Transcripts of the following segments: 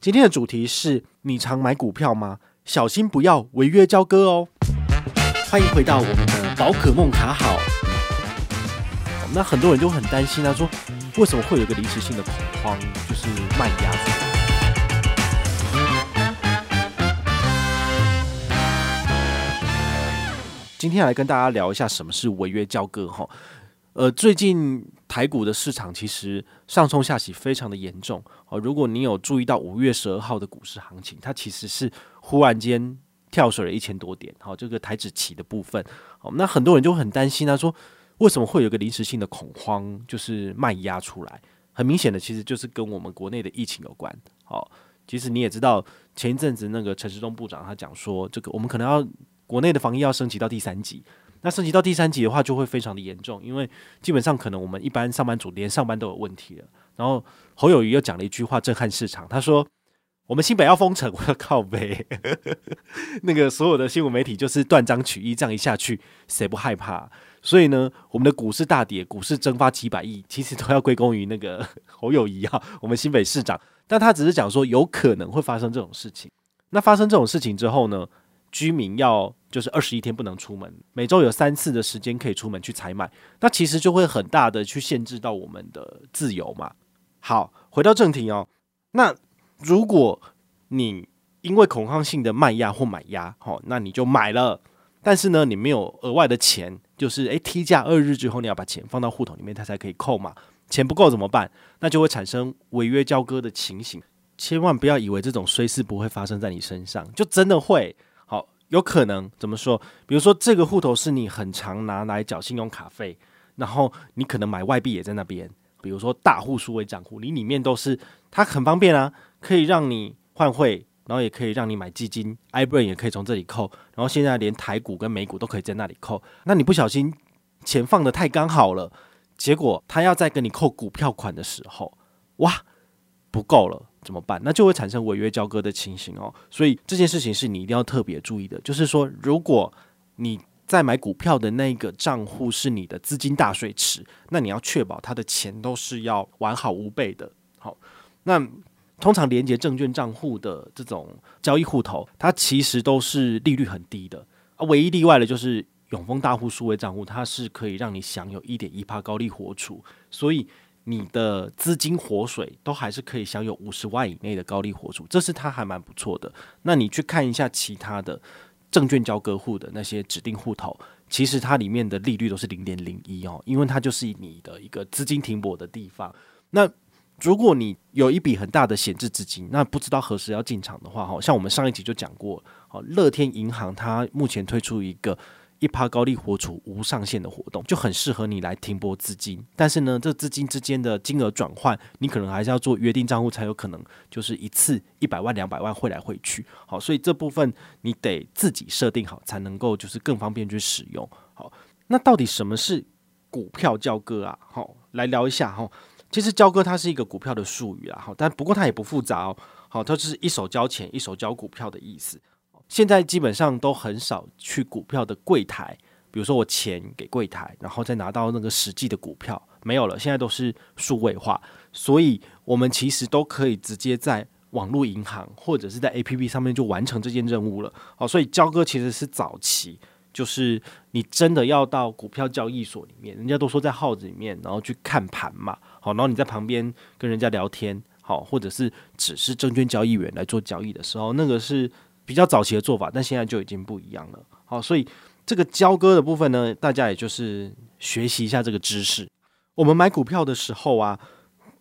今天的主题是你常买股票吗？小心不要违约交割哦！欢迎回到我们的宝可梦卡好。那很多人就很担心啊，说为什么会有一个临时性的恐慌，就是卖压？今天来跟大家聊一下什么是违约交割哈。呃，最近台股的市场其实上冲下洗非常的严重哦。如果你有注意到五月十二号的股市行情，它其实是忽然间跳水了一千多点，好，这个台指起的部分，好，那很多人就很担心啊，说为什么会有个临时性的恐慌，就是卖压出来？很明显的，其实就是跟我们国内的疫情有关。好，其实你也知道，前一阵子那个陈时中部长他讲说，这个我们可能要国内的防疫要升级到第三级。那升级到第三级的话，就会非常的严重，因为基本上可能我们一般上班族连上班都有问题了。然后侯友谊又讲了一句话震撼市场，他说：“我们新北要封城，我要靠北。”那个所有的新闻媒体就是断章取义，这样一下去，谁不害怕？所以呢，我们的股市大跌，股市蒸发几百亿，其实都要归功于那个 侯友谊啊，我们新北市长。但他只是讲说有可能会发生这种事情。那发生这种事情之后呢，居民要。就是二十一天不能出门，每周有三次的时间可以出门去采买，那其实就会很大的去限制到我们的自由嘛。好，回到正题哦。那如果你因为恐慌性的卖压或买压，好，那你就买了，但是呢，你没有额外的钱，就是诶 T 价二日之后你要把钱放到户头里面，它才可以扣嘛。钱不够怎么办？那就会产生违约交割的情形。千万不要以为这种衰事不会发生在你身上，就真的会。有可能怎么说？比如说，这个户头是你很常拿来缴信用卡费，然后你可能买外币也在那边。比如说大户数位账户，你里面都是它很方便啊，可以让你换汇，然后也可以让你买基金 ibran 也可以从这里扣，然后现在连台股跟美股都可以在那里扣。那你不小心钱放的太刚好了，结果他要再跟你扣股票款的时候，哇，不够了。怎么办？那就会产生违约交割的情形哦。所以这件事情是你一定要特别注意的。就是说，如果你在买股票的那个账户是你的资金大水池，那你要确保他的钱都是要完好无备的。好，那通常连接证券账户的这种交易户头，它其实都是利率很低的啊。唯一例外的就是永丰大户数位账户，它是可以让你享有一点一趴高利活储，所以。你的资金活水都还是可以享有五十万以内的高利活储，这是它还蛮不错的。那你去看一下其他的证券交割户的那些指定户头，其实它里面的利率都是零点零一哦，因为它就是你的一个资金停泊的地方。那如果你有一笔很大的闲置资金，那不知道何时要进场的话，哈，像我们上一集就讲过，好，乐天银行它目前推出一个。一趴高利活储无上限的活动就很适合你来停泊资金，但是呢，这资金之间的金额转换，你可能还是要做约定账户才有可能，就是一次一百万、两百万汇来汇去。好，所以这部分你得自己设定好，才能够就是更方便去使用。好，那到底什么是股票交割啊？好，来聊一下哈。其实交割它是一个股票的术语啊，好，但不过它也不复杂哦。好，它是一手交钱，一手交股票的意思。现在基本上都很少去股票的柜台，比如说我钱给柜台，然后再拿到那个实际的股票，没有了。现在都是数位化，所以我们其实都可以直接在网络银行或者是在 APP 上面就完成这件任务了。好，所以交割其实是早期，就是你真的要到股票交易所里面，人家都说在号子里面，然后去看盘嘛。好，然后你在旁边跟人家聊天，好，或者是只是证券交易员来做交易的时候，那个是。比较早期的做法，但现在就已经不一样了。好，所以这个交割的部分呢，大家也就是学习一下这个知识。我们买股票的时候啊，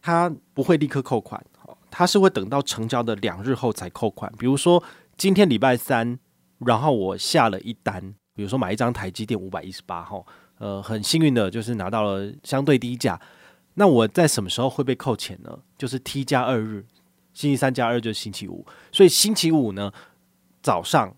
它不会立刻扣款，它是会等到成交的两日后才扣款。比如说今天礼拜三，然后我下了一单，比如说买一张台积电五百一十八号，呃，很幸运的就是拿到了相对低价。那我在什么时候会被扣钱呢？就是 T 加二日，星期三加二就是星期五，所以星期五呢。早上，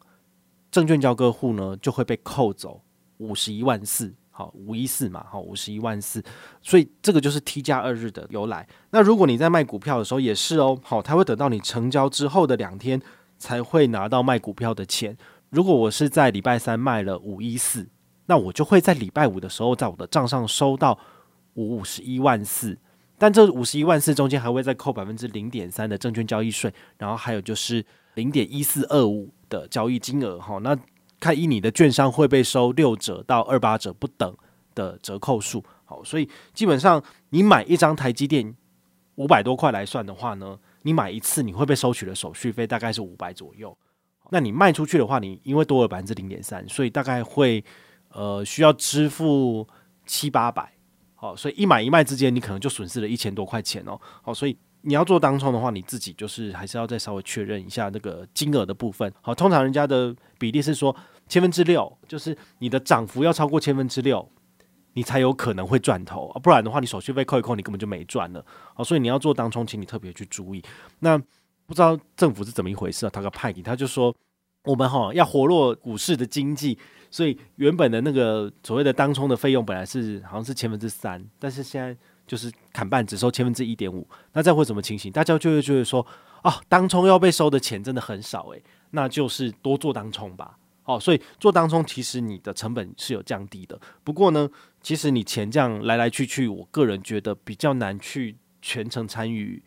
证券交割户呢就会被扣走五十一万四，好五一四嘛，好五十一万四，所以这个就是 T 加二日的由来。那如果你在卖股票的时候也是哦，好，他会等到你成交之后的两天才会拿到卖股票的钱。如果我是在礼拜三卖了五一四，那我就会在礼拜五的时候在我的账上收到五五十一万四。但这五十一万四中间还会再扣百分之零点三的证券交易税，然后还有就是零点一四二五的交易金额哈。那看依你的券商会被收六折到二八折不等的折扣数，好，所以基本上你买一张台积电五百多块来算的话呢，你买一次你会被收取的手续费大概是五百左右。那你卖出去的话，你因为多了百分之零点三，所以大概会呃需要支付七八百。好，所以一买一卖之间，你可能就损失了一千多块钱哦。好，所以你要做当冲的话，你自己就是还是要再稍微确认一下那个金额的部分。好，通常人家的比例是说千分之六，就是你的涨幅要超过千分之六，你才有可能会赚头啊，不然的话，你手续费扣一扣，你根本就没赚了。好，所以你要做当冲，请你特别去注意。那不知道政府是怎么一回事啊？他个派给他就说我们哈要活络股市的经济。所以原本的那个所谓的当冲的费用本来是好像是千分之三，但是现在就是砍半，只收千分之一点五。那这样会怎么情形？大家就会觉得说，啊，当冲要被收的钱真的很少诶、那就是多做当冲吧。哦，所以做当冲其实你的成本是有降低的。不过呢，其实你钱这样来来去去，我个人觉得比较难去全程参与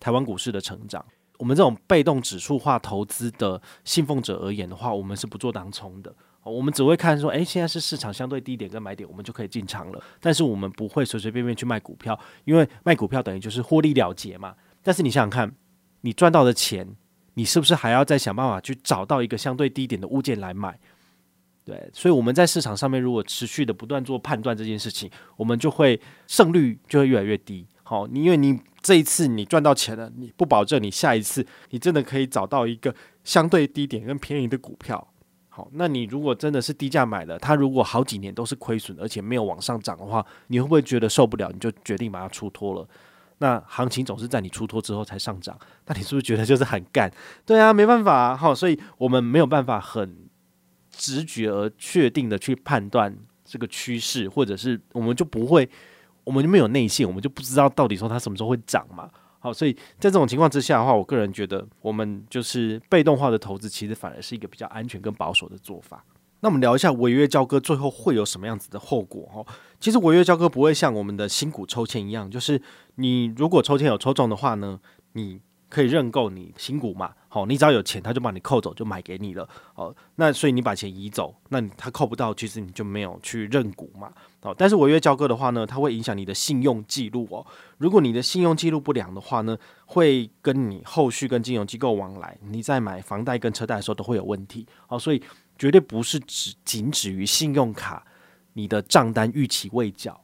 台湾股市的成长。我们这种被动指数化投资的信奉者而言的话，我们是不做当冲的。我们只会看说，诶，现在是市场相对低点跟买点，我们就可以进场了。但是我们不会随随便便去卖股票，因为卖股票等于就是获利了结嘛。但是你想想看，你赚到的钱，你是不是还要再想办法去找到一个相对低点的物件来买？对，所以我们在市场上面如果持续的不断做判断这件事情，我们就会胜率就会越来越低。好，你因为你这一次你赚到钱了，你不保证你下一次你真的可以找到一个相对低点跟便宜的股票。好，那你如果真的是低价买了，它如果好几年都是亏损，而且没有往上涨的话，你会不会觉得受不了？你就决定把它出脱了？那行情总是在你出脱之后才上涨，那你是不是觉得就是很干？对啊，没办法啊，好，所以我们没有办法很直觉而确定的去判断这个趋势，或者是我们就不会，我们就没有内线，我们就不知道到底说它什么时候会涨嘛。好，所以在这种情况之下的话，我个人觉得我们就是被动化的投资，其实反而是一个比较安全跟保守的做法。那我们聊一下违约交割最后会有什么样子的后果？哦，其实违约交割不会像我们的新股抽签一样，就是你如果抽签有抽中的话呢，你可以认购你新股嘛。好，你只要有钱，他就把你扣走，就买给你了。好，那所以你把钱移走，那他扣不到，其实你就没有去认股嘛。好，但是违约交割的话呢，它会影响你的信用记录哦。如果你的信用记录不良的话呢，会跟你后续跟金融机构往来，你在买房贷跟车贷的时候都会有问题。好，所以绝对不是只仅止于信用卡，你的账单逾期未缴。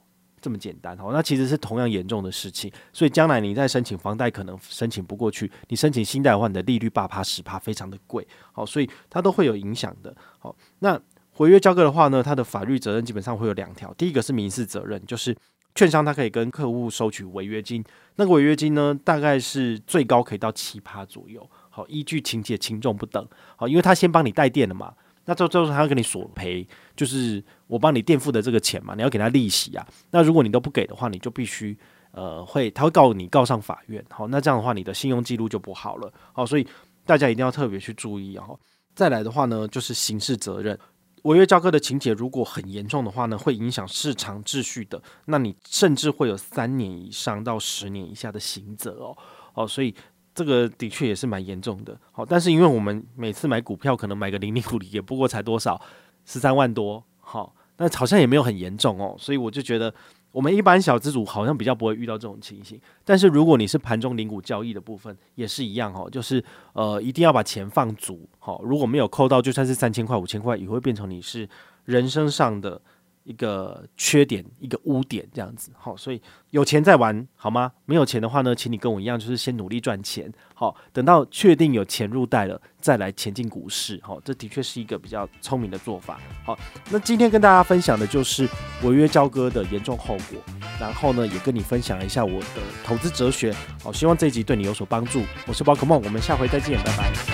这么简单哦，那其实是同样严重的事情，所以将来你在申请房贷可能申请不过去，你申请新贷的话，你的利率八趴十趴非常的贵，好，所以它都会有影响的。好，那违约交割的话呢，它的法律责任基本上会有两条，第一个是民事责任，就是券商它可以跟客户收取违约金，那个违约金呢，大概是最高可以到七趴左右，好，依据情节轻重不等，好，因为他先帮你带电了嘛。那这这时候他要跟你索赔，就是我帮你垫付的这个钱嘛，你要给他利息啊。那如果你都不给的话，你就必须呃会他会告你告上法院。好，那这样的话你的信用记录就不好了。好，所以大家一定要特别去注意啊。再来的话呢，就是刑事责任，违约交割的情节如果很严重的话呢，会影响市场秩序的，那你甚至会有三年以上到十年以下的刑责哦。哦，所以。这个的确也是蛮严重的，好，但是因为我们每次买股票可能买个零零五零，也不过才多少十三万多，好，那好像也没有很严重哦，所以我就觉得我们一般小资主好像比较不会遇到这种情形。但是如果你是盘中零股交易的部分，也是一样哦，就是呃一定要把钱放足，好，如果没有扣到，就算是三千块五千块，也会变成你是人生上的。一个缺点，一个污点，这样子，好，所以有钱再玩好吗？没有钱的话呢，请你跟我一样，就是先努力赚钱，好，等到确定有钱入袋了，再来前进股市，好，这的确是一个比较聪明的做法，好，那今天跟大家分享的就是违约交割的严重后果，然后呢，也跟你分享一下我的投资哲学，好，希望这一集对你有所帮助，我是宝可梦，我们下回再见，拜拜。